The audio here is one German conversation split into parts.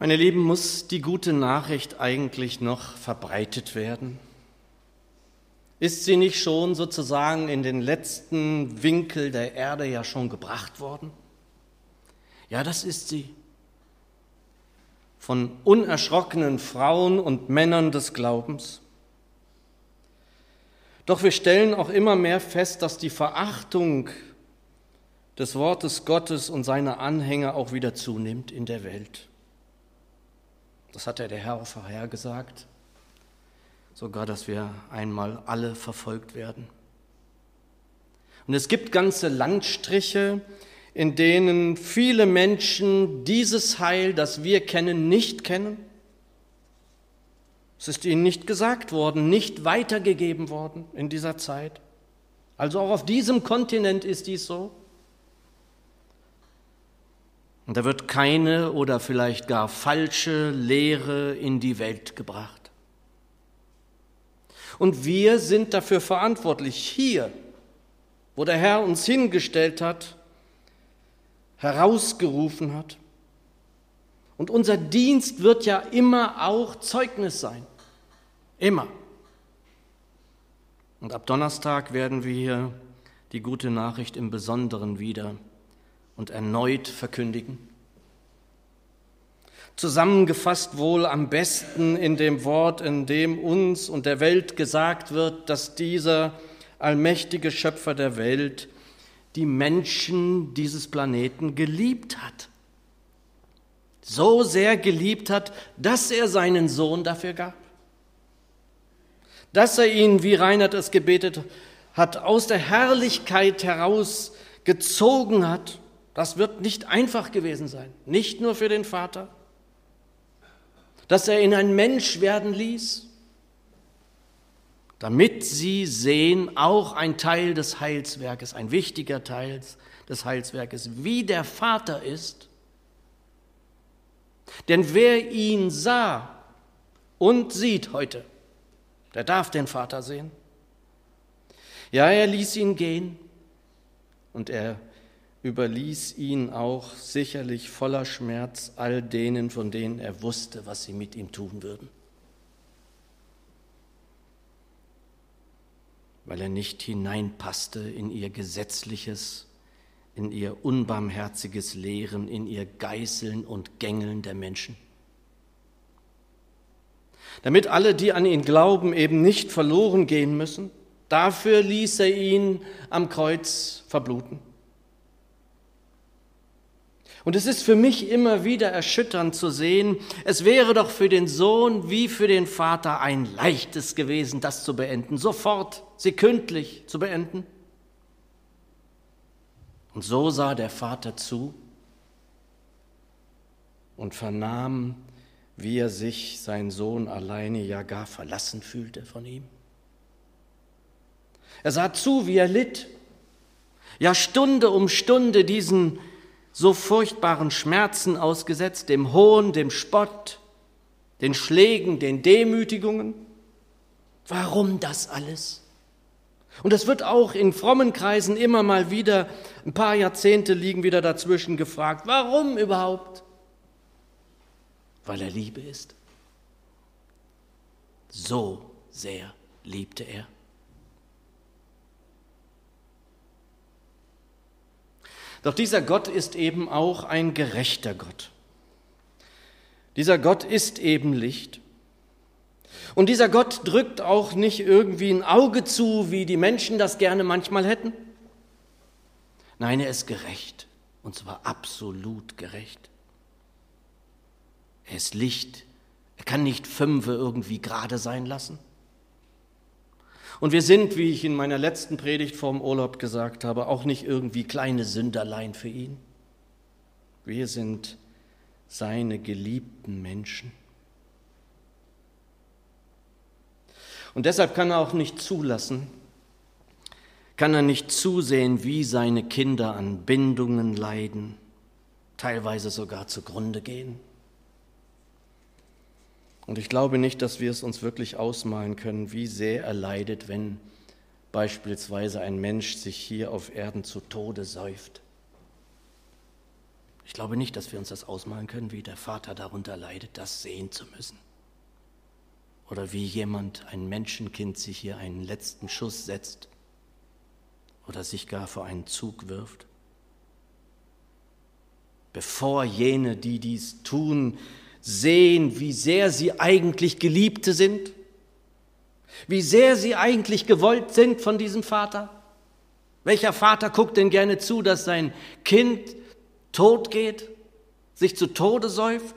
Meine Lieben, muss die gute Nachricht eigentlich noch verbreitet werden? Ist sie nicht schon sozusagen in den letzten Winkel der Erde ja schon gebracht worden? Ja, das ist sie. Von unerschrockenen Frauen und Männern des Glaubens. Doch wir stellen auch immer mehr fest, dass die Verachtung des Wortes Gottes und seiner Anhänger auch wieder zunimmt in der Welt. Das hat ja der Herr vorhergesagt. Sogar, dass wir einmal alle verfolgt werden. Und es gibt ganze Landstriche, in denen viele Menschen dieses Heil, das wir kennen, nicht kennen. Es ist ihnen nicht gesagt worden, nicht weitergegeben worden in dieser Zeit. Also auch auf diesem Kontinent ist dies so. Und da wird keine oder vielleicht gar falsche Lehre in die Welt gebracht. Und wir sind dafür verantwortlich, hier, wo der Herr uns hingestellt hat, herausgerufen hat. Und unser Dienst wird ja immer auch Zeugnis sein. Immer. Und ab Donnerstag werden wir hier die gute Nachricht im Besonderen wieder und erneut verkündigen? Zusammengefasst wohl am besten in dem Wort, in dem uns und der Welt gesagt wird, dass dieser allmächtige Schöpfer der Welt die Menschen dieses Planeten geliebt hat. So sehr geliebt hat, dass er seinen Sohn dafür gab. Dass er ihn, wie Reinhard es gebetet hat, aus der Herrlichkeit heraus gezogen hat das wird nicht einfach gewesen sein, nicht nur für den Vater, dass er ihn ein Mensch werden ließ, damit sie sehen, auch ein Teil des Heilswerkes, ein wichtiger Teil des Heilswerkes, wie der Vater ist. Denn wer ihn sah und sieht heute, der darf den Vater sehen. Ja, er ließ ihn gehen und er überließ ihn auch sicherlich voller Schmerz all denen, von denen er wusste, was sie mit ihm tun würden. Weil er nicht hineinpasste in ihr gesetzliches, in ihr unbarmherziges Lehren, in ihr Geißeln und Gängeln der Menschen. Damit alle, die an ihn glauben, eben nicht verloren gehen müssen, dafür ließ er ihn am Kreuz verbluten. Und es ist für mich immer wieder erschütternd zu sehen, es wäre doch für den Sohn wie für den Vater ein leichtes gewesen, das zu beenden, sofort, sekündlich zu beenden. Und so sah der Vater zu und vernahm, wie er sich sein Sohn alleine ja gar verlassen fühlte von ihm. Er sah zu, wie er litt, ja Stunde um Stunde diesen so furchtbaren Schmerzen ausgesetzt, dem Hohn, dem Spott, den Schlägen, den Demütigungen. Warum das alles? Und es wird auch in frommen Kreisen immer mal wieder, ein paar Jahrzehnte liegen wieder dazwischen gefragt, warum überhaupt? Weil er Liebe ist. So sehr liebte er. Doch dieser Gott ist eben auch ein gerechter Gott. Dieser Gott ist eben Licht. Und dieser Gott drückt auch nicht irgendwie ein Auge zu, wie die Menschen das gerne manchmal hätten. Nein, er ist gerecht, und zwar absolut gerecht. Er ist Licht. Er kann nicht Fünfe irgendwie gerade sein lassen. Und wir sind, wie ich in meiner letzten Predigt vorm Urlaub gesagt habe, auch nicht irgendwie kleine Sünderlein für ihn. Wir sind seine geliebten Menschen. Und deshalb kann er auch nicht zulassen, kann er nicht zusehen, wie seine Kinder an Bindungen leiden, teilweise sogar zugrunde gehen. Und ich glaube nicht, dass wir es uns wirklich ausmalen können, wie sehr er leidet, wenn beispielsweise ein Mensch sich hier auf Erden zu Tode säuft. Ich glaube nicht, dass wir uns das ausmalen können, wie der Vater darunter leidet, das sehen zu müssen. Oder wie jemand, ein Menschenkind, sich hier einen letzten Schuss setzt oder sich gar vor einen Zug wirft. Bevor jene, die dies tun, sehen, wie sehr sie eigentlich Geliebte sind, wie sehr sie eigentlich gewollt sind von diesem Vater. Welcher Vater guckt denn gerne zu, dass sein Kind tot geht, sich zu Tode säuft?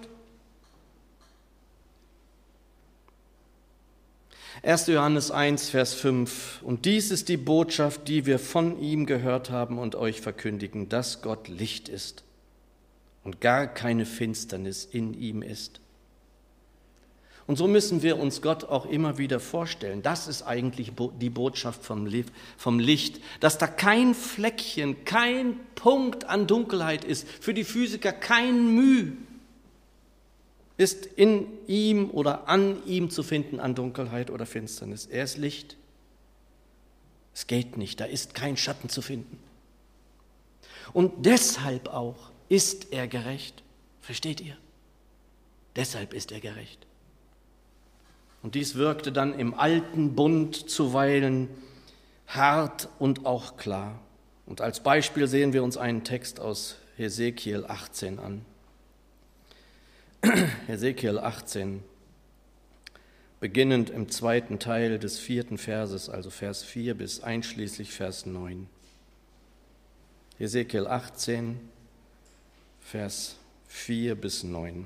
1. Johannes 1, Vers 5. Und dies ist die Botschaft, die wir von ihm gehört haben und euch verkündigen, dass Gott Licht ist und gar keine Finsternis in ihm ist. Und so müssen wir uns Gott auch immer wieder vorstellen. Das ist eigentlich die Botschaft vom Licht, dass da kein Fleckchen, kein Punkt an Dunkelheit ist, für die Physiker kein Mühe ist in ihm oder an ihm zu finden an Dunkelheit oder Finsternis. Er ist Licht. Es geht nicht, da ist kein Schatten zu finden. Und deshalb auch ist er gerecht. Versteht ihr? Deshalb ist er gerecht. Und dies wirkte dann im alten Bund zuweilen hart und auch klar. Und als Beispiel sehen wir uns einen Text aus Hesekiel 18 an. Hesekiel 18, beginnend im zweiten Teil des vierten Verses, also Vers 4 bis einschließlich Vers 9. Hesekiel 18, Vers 4 bis 9.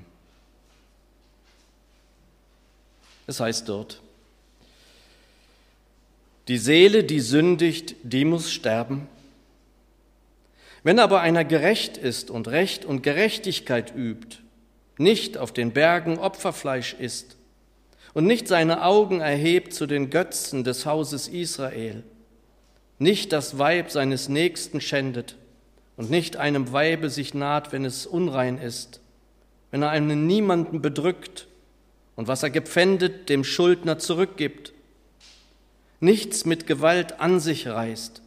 Es heißt dort, die Seele, die sündigt, die muss sterben. Wenn aber einer gerecht ist und Recht und Gerechtigkeit übt, nicht auf den Bergen Opferfleisch isst und nicht seine Augen erhebt zu den Götzen des Hauses Israel, nicht das Weib seines Nächsten schändet und nicht einem Weibe sich naht, wenn es unrein ist, wenn er einen niemanden bedrückt und was er gepfändet dem Schuldner zurückgibt, nichts mit Gewalt an sich reißt,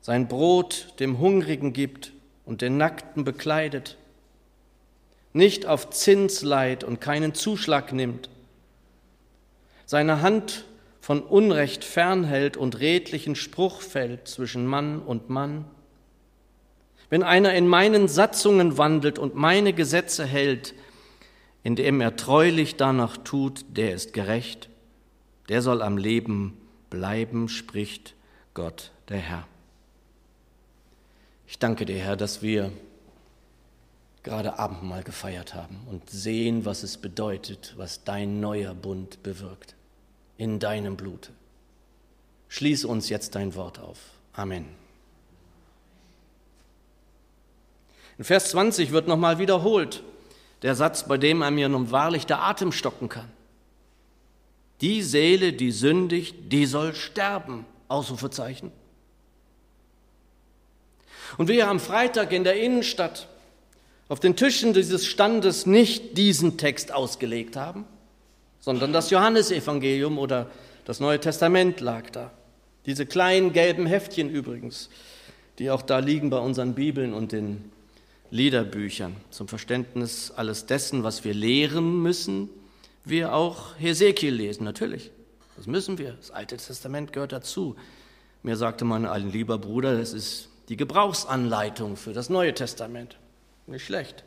sein Brot dem Hungrigen gibt und den Nackten bekleidet, nicht auf Zins leiht und keinen Zuschlag nimmt, seine Hand von Unrecht fernhält und redlichen Spruch fällt zwischen Mann und Mann, wenn einer in meinen Satzungen wandelt und meine Gesetze hält, indem er treulich danach tut, der ist gerecht, der soll am Leben bleiben, spricht Gott der Herr. Ich danke dir, Herr, dass wir gerade Abendmahl gefeiert haben und sehen, was es bedeutet, was dein neuer Bund bewirkt in deinem Blute. Schließe uns jetzt dein Wort auf. Amen. In Vers 20 wird nochmal wiederholt der Satz, bei dem er mir nun wahrlich der Atem stocken kann. Die Seele, die sündigt, die soll sterben. Ausrufezeichen. Und wir am Freitag in der Innenstadt auf den Tischen dieses Standes nicht diesen Text ausgelegt haben, sondern das Johannesevangelium oder das Neue Testament lag da. Diese kleinen gelben Heftchen übrigens, die auch da liegen bei unseren Bibeln und den Liederbüchern zum Verständnis alles dessen, was wir lehren müssen, wir auch Hesekiel lesen, natürlich. Das müssen wir. Das Alte Testament gehört dazu. Mir sagte mal ein lieber Bruder, das ist die Gebrauchsanleitung für das Neue Testament. Nicht schlecht.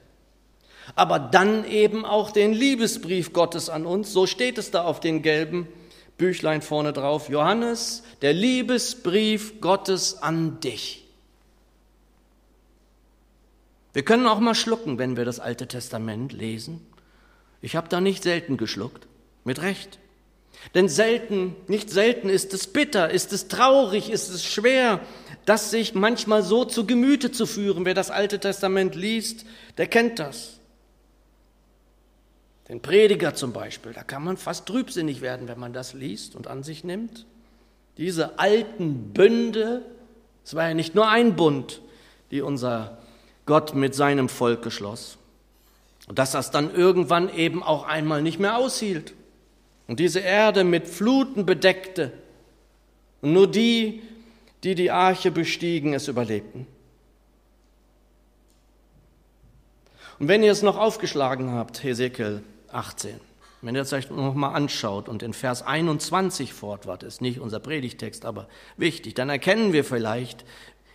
Aber dann eben auch den Liebesbrief Gottes an uns. So steht es da auf den gelben Büchlein vorne drauf. Johannes, der Liebesbrief Gottes an dich. Wir können auch mal schlucken, wenn wir das Alte Testament lesen. Ich habe da nicht selten geschluckt, mit Recht. Denn selten, nicht selten ist es bitter, ist es traurig, ist es schwer, das sich manchmal so zu Gemüte zu führen. Wer das Alte Testament liest, der kennt das. Den Prediger zum Beispiel, da kann man fast trübsinnig werden, wenn man das liest und an sich nimmt. Diese alten Bünde, es war ja nicht nur ein Bund, die unser Gott mit seinem Volk geschloss. Und dass das dann irgendwann eben auch einmal nicht mehr aushielt und diese Erde mit Fluten bedeckte und nur die, die die Arche bestiegen, es überlebten. Und wenn ihr es noch aufgeschlagen habt, Hesekiel 18, wenn ihr es euch noch mal anschaut und in Vers 21 fortwart, ist nicht unser Predigtext, aber wichtig, dann erkennen wir vielleicht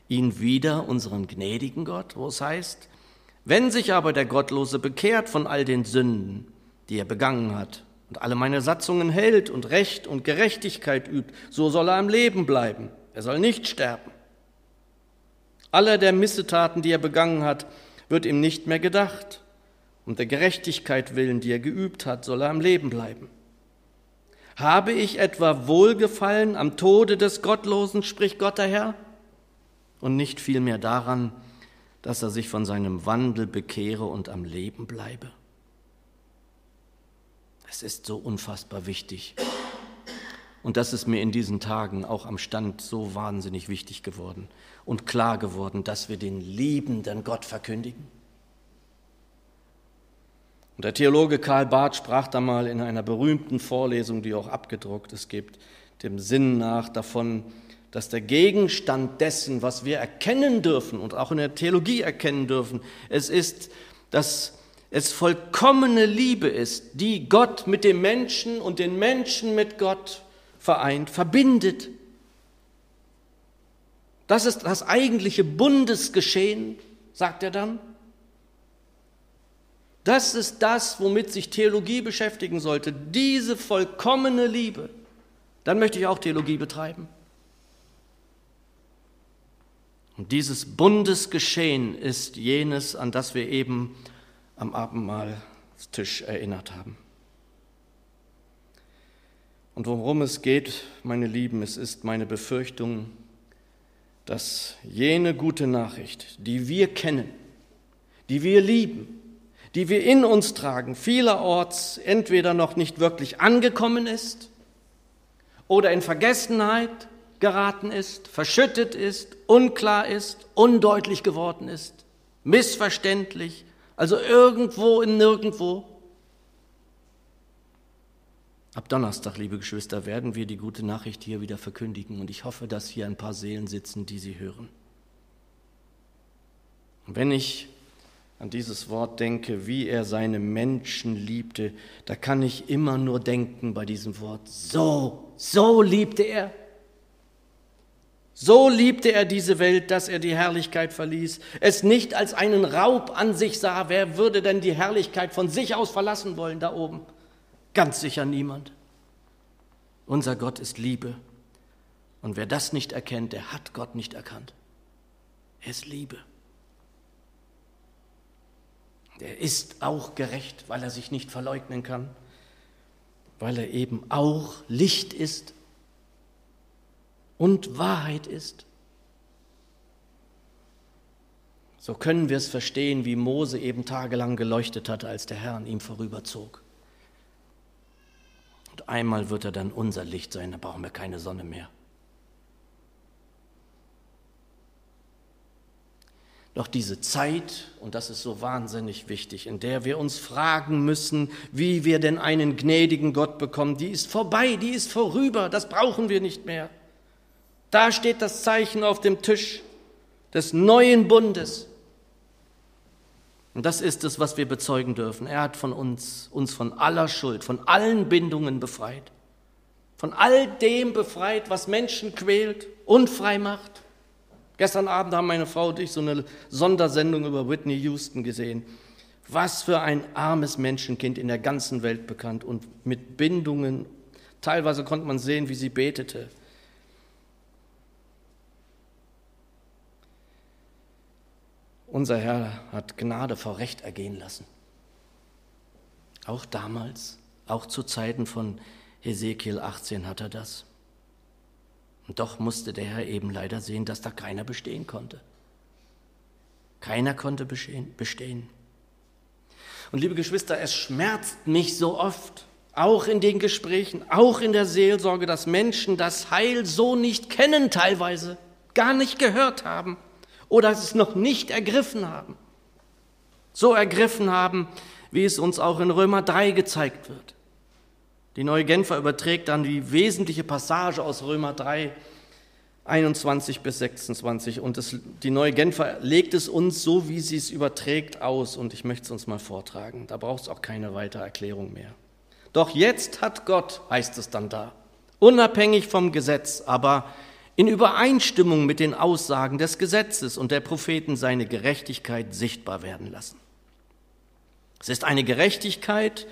ihn wieder, unseren gnädigen Gott, wo es heißt, wenn sich aber der Gottlose bekehrt von all den Sünden, die er begangen hat, und alle meine Satzungen hält und Recht und Gerechtigkeit übt, so soll er am Leben bleiben. Er soll nicht sterben. Aller der Missetaten, die er begangen hat, wird ihm nicht mehr gedacht. Um der Gerechtigkeit willen, die er geübt hat, soll er am Leben bleiben. Habe ich etwa Wohlgefallen am Tode des Gottlosen, spricht Gott der Herr, und nicht vielmehr daran, dass er sich von seinem Wandel bekehre und am Leben bleibe? Es ist so unfassbar wichtig. Und das ist mir in diesen Tagen auch am Stand so wahnsinnig wichtig geworden und klar geworden, dass wir den liebenden Gott verkündigen. Und der Theologe Karl Barth sprach da mal in einer berühmten Vorlesung, die auch abgedruckt es gibt, dem Sinn nach davon, dass der Gegenstand dessen, was wir erkennen dürfen und auch in der Theologie erkennen dürfen, es ist, dass es vollkommene Liebe ist, die Gott mit dem Menschen und den Menschen mit Gott vereint, verbindet. Das ist das eigentliche Bundesgeschehen, sagt er dann. Das ist das, womit sich Theologie beschäftigen sollte, diese vollkommene Liebe. Dann möchte ich auch Theologie betreiben. Und dieses Bundesgeschehen ist jenes, an das wir eben am Abendmahlstisch erinnert haben. Und worum es geht, meine Lieben, es ist meine Befürchtung, dass jene gute Nachricht, die wir kennen, die wir lieben, die wir in uns tragen, vielerorts entweder noch nicht wirklich angekommen ist oder in Vergessenheit geraten ist, verschüttet ist, unklar ist, undeutlich geworden ist, missverständlich, also irgendwo in nirgendwo. Ab Donnerstag, liebe Geschwister, werden wir die gute Nachricht hier wieder verkündigen und ich hoffe, dass hier ein paar Seelen sitzen, die sie hören. Und wenn ich an dieses Wort denke, wie er seine Menschen liebte, da kann ich immer nur denken bei diesem Wort, so, so liebte er. So liebte er diese Welt, dass er die Herrlichkeit verließ, es nicht als einen Raub an sich sah. Wer würde denn die Herrlichkeit von sich aus verlassen wollen da oben? Ganz sicher niemand. Unser Gott ist Liebe. Und wer das nicht erkennt, der hat Gott nicht erkannt. Er ist Liebe. Er ist auch gerecht, weil er sich nicht verleugnen kann, weil er eben auch Licht ist und Wahrheit ist. So können wir es verstehen, wie Mose eben tagelang geleuchtet hatte, als der Herr an ihm vorüberzog. Und einmal wird er dann unser Licht sein, da brauchen wir keine Sonne mehr. Doch diese Zeit, und das ist so wahnsinnig wichtig, in der wir uns fragen müssen, wie wir denn einen gnädigen Gott bekommen, die ist vorbei, die ist vorüber, das brauchen wir nicht mehr. Da steht das Zeichen auf dem Tisch des neuen Bundes. Und das ist es, was wir bezeugen dürfen. Er hat von uns, uns von aller Schuld, von allen Bindungen befreit. Von all dem befreit, was Menschen quält, unfrei macht. Gestern Abend haben meine Frau und ich so eine Sondersendung über Whitney Houston gesehen. Was für ein armes Menschenkind in der ganzen Welt bekannt und mit Bindungen. Teilweise konnte man sehen, wie sie betete. Unser Herr hat Gnade vor Recht ergehen lassen. Auch damals, auch zu Zeiten von Hesekiel 18 hat er das. Und doch musste der Herr eben leider sehen, dass da keiner bestehen konnte. Keiner konnte bestehen. Und liebe Geschwister, es schmerzt mich so oft, auch in den Gesprächen, auch in der Seelsorge, dass Menschen das Heil so nicht kennen teilweise, gar nicht gehört haben oder es noch nicht ergriffen haben. So ergriffen haben, wie es uns auch in Römer 3 gezeigt wird. Die neue Genfer überträgt dann die wesentliche Passage aus Römer 3, 21 bis 26. Und das, die neue Genfer legt es uns so, wie sie es überträgt, aus. Und ich möchte es uns mal vortragen. Da braucht es auch keine weitere Erklärung mehr. Doch jetzt hat Gott, heißt es dann da, unabhängig vom Gesetz, aber in Übereinstimmung mit den Aussagen des Gesetzes und der Propheten seine Gerechtigkeit sichtbar werden lassen. Es ist eine Gerechtigkeit,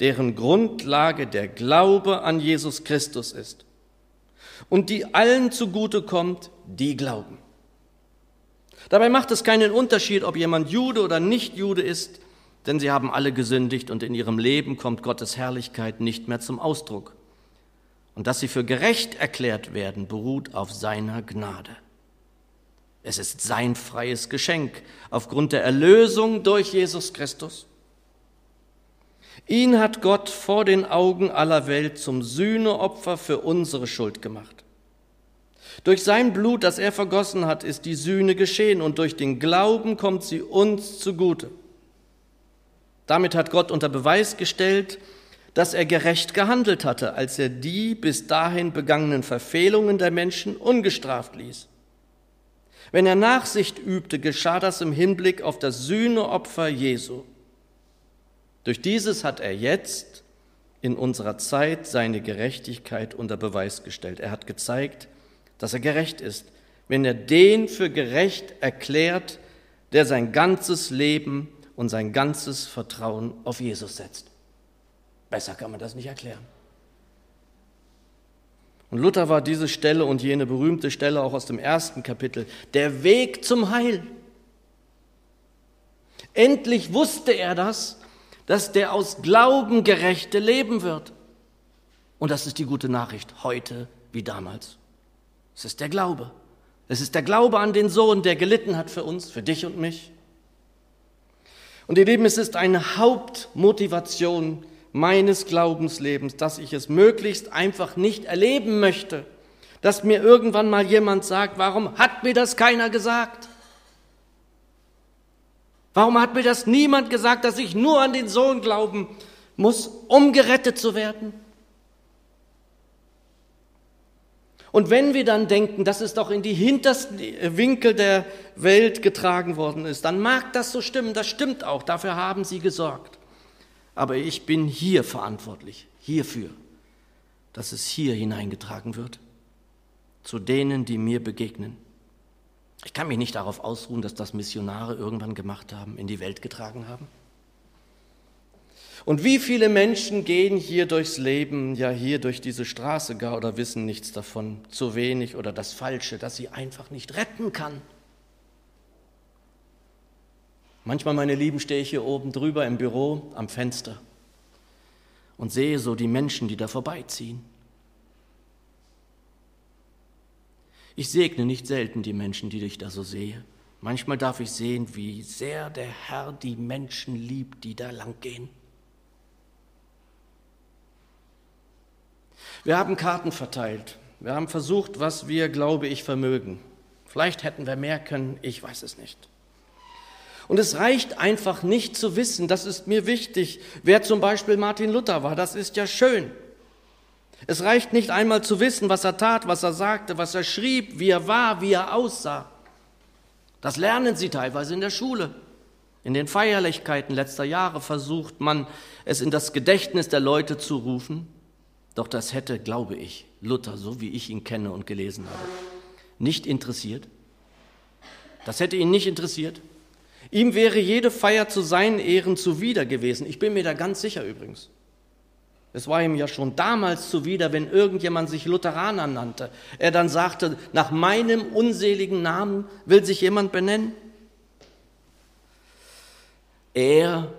deren Grundlage der Glaube an Jesus Christus ist und die allen zugute kommt, die glauben. Dabei macht es keinen Unterschied, ob jemand Jude oder nicht Jude ist, denn sie haben alle gesündigt und in ihrem Leben kommt Gottes Herrlichkeit nicht mehr zum Ausdruck. Und dass sie für gerecht erklärt werden, beruht auf seiner Gnade. Es ist sein freies Geschenk aufgrund der Erlösung durch Jesus Christus. Ihn hat Gott vor den Augen aller Welt zum Sühneopfer für unsere Schuld gemacht. Durch sein Blut, das er vergossen hat, ist die Sühne geschehen und durch den Glauben kommt sie uns zugute. Damit hat Gott unter Beweis gestellt, dass er gerecht gehandelt hatte, als er die bis dahin begangenen Verfehlungen der Menschen ungestraft ließ. Wenn er Nachsicht übte, geschah das im Hinblick auf das Sühneopfer Jesu. Durch dieses hat er jetzt in unserer Zeit seine Gerechtigkeit unter Beweis gestellt. Er hat gezeigt, dass er gerecht ist, wenn er den für gerecht erklärt, der sein ganzes Leben und sein ganzes Vertrauen auf Jesus setzt. Besser kann man das nicht erklären. Und Luther war diese Stelle und jene berühmte Stelle auch aus dem ersten Kapitel, der Weg zum Heil. Endlich wusste er das dass der aus Glauben gerechte leben wird. Und das ist die gute Nachricht, heute wie damals. Es ist der Glaube. Es ist der Glaube an den Sohn, der gelitten hat für uns, für dich und mich. Und ihr Lieben, es ist eine Hauptmotivation meines Glaubenslebens, dass ich es möglichst einfach nicht erleben möchte, dass mir irgendwann mal jemand sagt, warum hat mir das keiner gesagt? Warum hat mir das niemand gesagt, dass ich nur an den Sohn glauben muss, um gerettet zu werden? Und wenn wir dann denken, dass es doch in die hintersten Winkel der Welt getragen worden ist, dann mag das so stimmen, das stimmt auch, dafür haben sie gesorgt. Aber ich bin hier verantwortlich, hierfür, dass es hier hineingetragen wird, zu denen, die mir begegnen. Ich kann mich nicht darauf ausruhen, dass das Missionare irgendwann gemacht haben, in die Welt getragen haben. Und wie viele Menschen gehen hier durchs Leben, ja hier durch diese Straße gar oder wissen nichts davon, zu wenig oder das Falsche, das sie einfach nicht retten kann. Manchmal, meine Lieben, stehe ich hier oben drüber im Büro am Fenster und sehe so die Menschen, die da vorbeiziehen. Ich segne nicht selten die Menschen, die ich da so sehe. Manchmal darf ich sehen, wie sehr der Herr die Menschen liebt, die da lang gehen. Wir haben Karten verteilt. Wir haben versucht, was wir, glaube ich, vermögen. Vielleicht hätten wir mehr können, ich weiß es nicht. Und es reicht einfach nicht zu wissen, das ist mir wichtig, wer zum Beispiel Martin Luther war, das ist ja schön. Es reicht nicht einmal zu wissen, was er tat, was er sagte, was er schrieb, wie er war, wie er aussah. Das lernen Sie teilweise in der Schule. In den Feierlichkeiten letzter Jahre versucht man, es in das Gedächtnis der Leute zu rufen. Doch das hätte, glaube ich, Luther, so wie ich ihn kenne und gelesen habe, nicht interessiert. Das hätte ihn nicht interessiert. Ihm wäre jede Feier zu seinen Ehren zuwider gewesen. Ich bin mir da ganz sicher übrigens. Es war ihm ja schon damals zuwider, wenn irgendjemand sich Lutheraner nannte. Er dann sagte, nach meinem unseligen Namen will sich jemand benennen. Er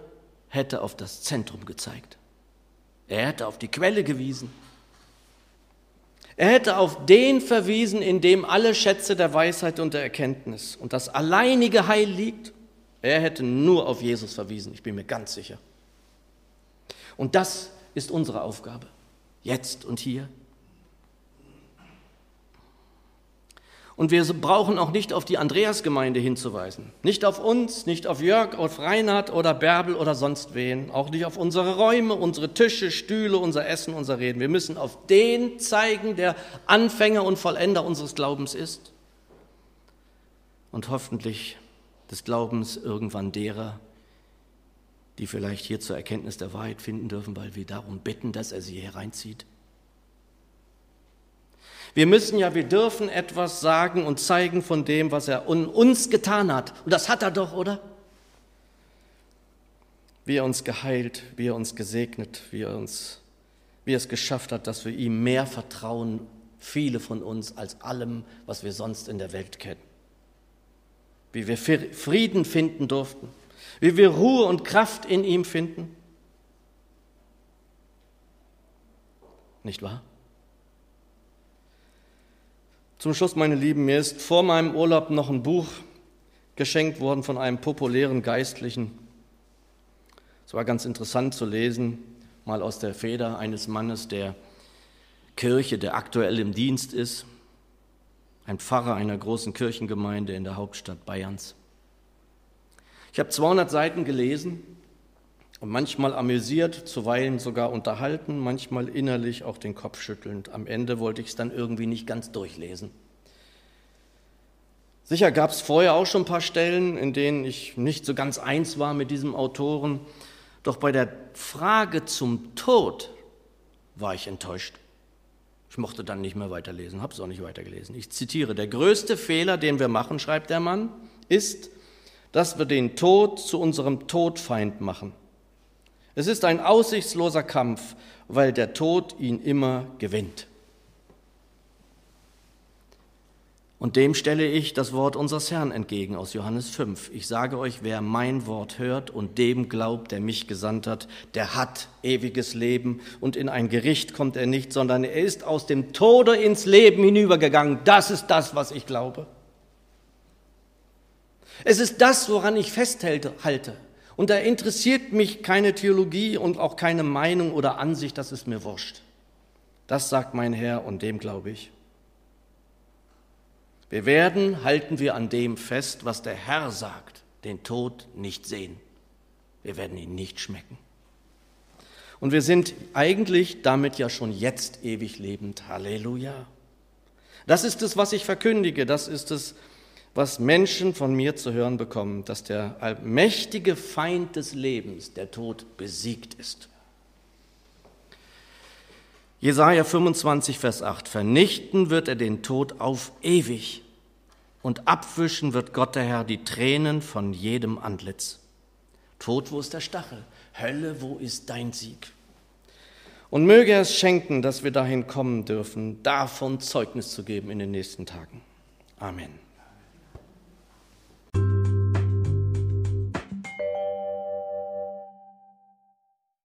hätte auf das Zentrum gezeigt. Er hätte auf die Quelle gewiesen. Er hätte auf den verwiesen, in dem alle Schätze der Weisheit und der Erkenntnis und das alleinige Heil liegt. Er hätte nur auf Jesus verwiesen, ich bin mir ganz sicher. Und das ist unsere Aufgabe, jetzt und hier. Und wir brauchen auch nicht auf die Andreasgemeinde hinzuweisen. Nicht auf uns, nicht auf Jörg, auf Reinhard oder Bärbel oder sonst wen. Auch nicht auf unsere Räume, unsere Tische, Stühle, unser Essen, unser Reden. Wir müssen auf den zeigen, der Anfänger und Vollender unseres Glaubens ist. Und hoffentlich des Glaubens irgendwann derer, die vielleicht hier zur Erkenntnis der Wahrheit finden dürfen, weil wir darum bitten, dass er sie hereinzieht. Wir müssen ja, wir dürfen etwas sagen und zeigen von dem, was er uns getan hat. Und das hat er doch, oder? Wie er uns geheilt, wie er uns gesegnet, wie er uns, wie er es geschafft hat, dass wir ihm mehr vertrauen, viele von uns, als allem, was wir sonst in der Welt kennen. Wie wir Frieden finden durften, wie wir Ruhe und Kraft in ihm finden. Nicht wahr? Zum Schluss, meine Lieben, mir ist vor meinem Urlaub noch ein Buch geschenkt worden von einem populären Geistlichen. Es war ganz interessant zu lesen, mal aus der Feder eines Mannes der Kirche, der aktuell im Dienst ist, ein Pfarrer einer großen Kirchengemeinde in der Hauptstadt Bayerns. Ich habe 200 Seiten gelesen und manchmal amüsiert, zuweilen sogar unterhalten, manchmal innerlich auch den Kopf schüttelnd. Am Ende wollte ich es dann irgendwie nicht ganz durchlesen. Sicher gab es vorher auch schon ein paar Stellen, in denen ich nicht so ganz eins war mit diesem Autoren, doch bei der Frage zum Tod war ich enttäuscht. Ich mochte dann nicht mehr weiterlesen, habe es auch nicht weitergelesen. Ich zitiere, der größte Fehler, den wir machen, schreibt der Mann, ist, dass wir den Tod zu unserem Todfeind machen. Es ist ein aussichtsloser Kampf, weil der Tod ihn immer gewinnt. Und dem stelle ich das Wort unseres Herrn entgegen aus Johannes 5. Ich sage euch, wer mein Wort hört und dem glaubt, der mich gesandt hat, der hat ewiges Leben und in ein Gericht kommt er nicht, sondern er ist aus dem Tode ins Leben hinübergegangen. Das ist das, was ich glaube. Es ist das, woran ich festhalte. Und da interessiert mich keine Theologie und auch keine Meinung oder Ansicht, das ist mir wurscht. Das sagt mein Herr und dem glaube ich. Wir werden, halten wir an dem fest, was der Herr sagt, den Tod nicht sehen. Wir werden ihn nicht schmecken. Und wir sind eigentlich damit ja schon jetzt ewig lebend. Halleluja. Das ist es, was ich verkündige. Das ist es, was Menschen von mir zu hören bekommen, dass der allmächtige Feind des Lebens, der Tod, besiegt ist. Jesaja 25, Vers 8. Vernichten wird er den Tod auf ewig und abwischen wird Gott der Herr die Tränen von jedem Antlitz. Tod, wo ist der Stachel? Hölle, wo ist dein Sieg? Und möge er es schenken, dass wir dahin kommen dürfen, davon Zeugnis zu geben in den nächsten Tagen. Amen.